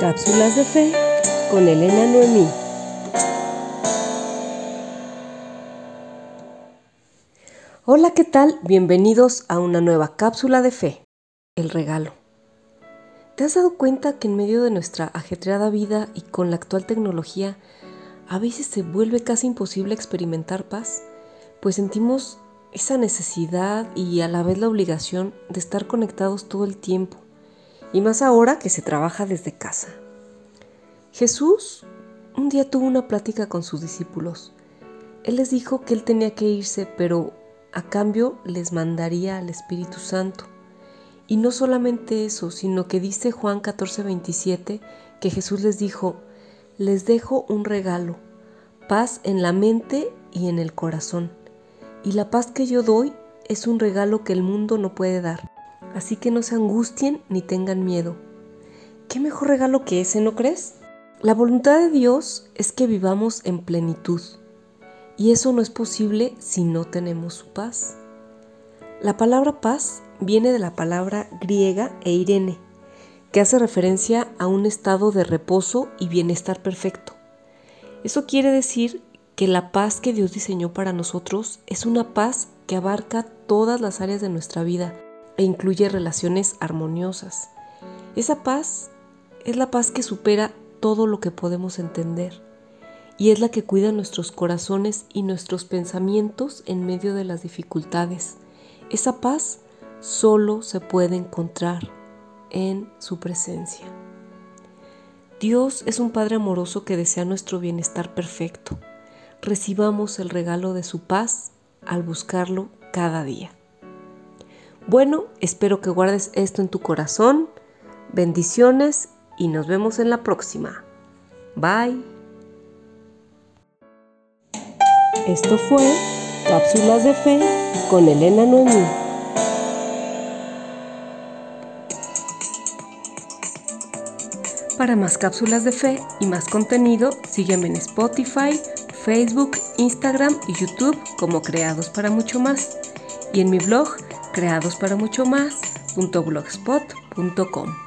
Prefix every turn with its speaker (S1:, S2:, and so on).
S1: Cápsulas de Fe con Elena Noemí. Hola, ¿qué tal? Bienvenidos a una nueva cápsula de fe, el regalo. ¿Te has dado cuenta que en medio de nuestra ajetreada vida y con la actual tecnología, a veces se vuelve casi imposible experimentar paz? Pues sentimos esa necesidad y a la vez la obligación de estar conectados todo el tiempo, y más ahora que se trabaja desde casa. Jesús un día tuvo una plática con sus discípulos. Él les dijo que él tenía que irse, pero a cambio les mandaría al Espíritu Santo. Y no solamente eso, sino que dice Juan 14:27 que Jesús les dijo, les dejo un regalo, paz en la mente y en el corazón. Y la paz que yo doy es un regalo que el mundo no puede dar. Así que no se angustien ni tengan miedo. ¿Qué mejor regalo que ese, no crees? La voluntad de Dios es que vivamos en plenitud. Y eso no es posible si no tenemos su paz. La palabra paz viene de la palabra griega eirene, que hace referencia a un estado de reposo y bienestar perfecto. Eso quiere decir que la paz que Dios diseñó para nosotros es una paz que abarca todas las áreas de nuestra vida e incluye relaciones armoniosas. Esa paz es la paz que supera todo lo que podemos entender y es la que cuida nuestros corazones y nuestros pensamientos en medio de las dificultades. Esa paz solo se puede encontrar en su presencia. Dios es un Padre amoroso que desea nuestro bienestar perfecto recibamos el regalo de su paz al buscarlo cada día. Bueno, espero que guardes esto en tu corazón. Bendiciones y nos vemos en la próxima. Bye. Esto fue Cápsulas de Fe con Elena Noemí. Para más cápsulas de fe y más contenido, sígueme en Spotify, Facebook, Instagram y YouTube como Creados para Mucho Más y en mi blog creadosparamuchomás.blogspot.com.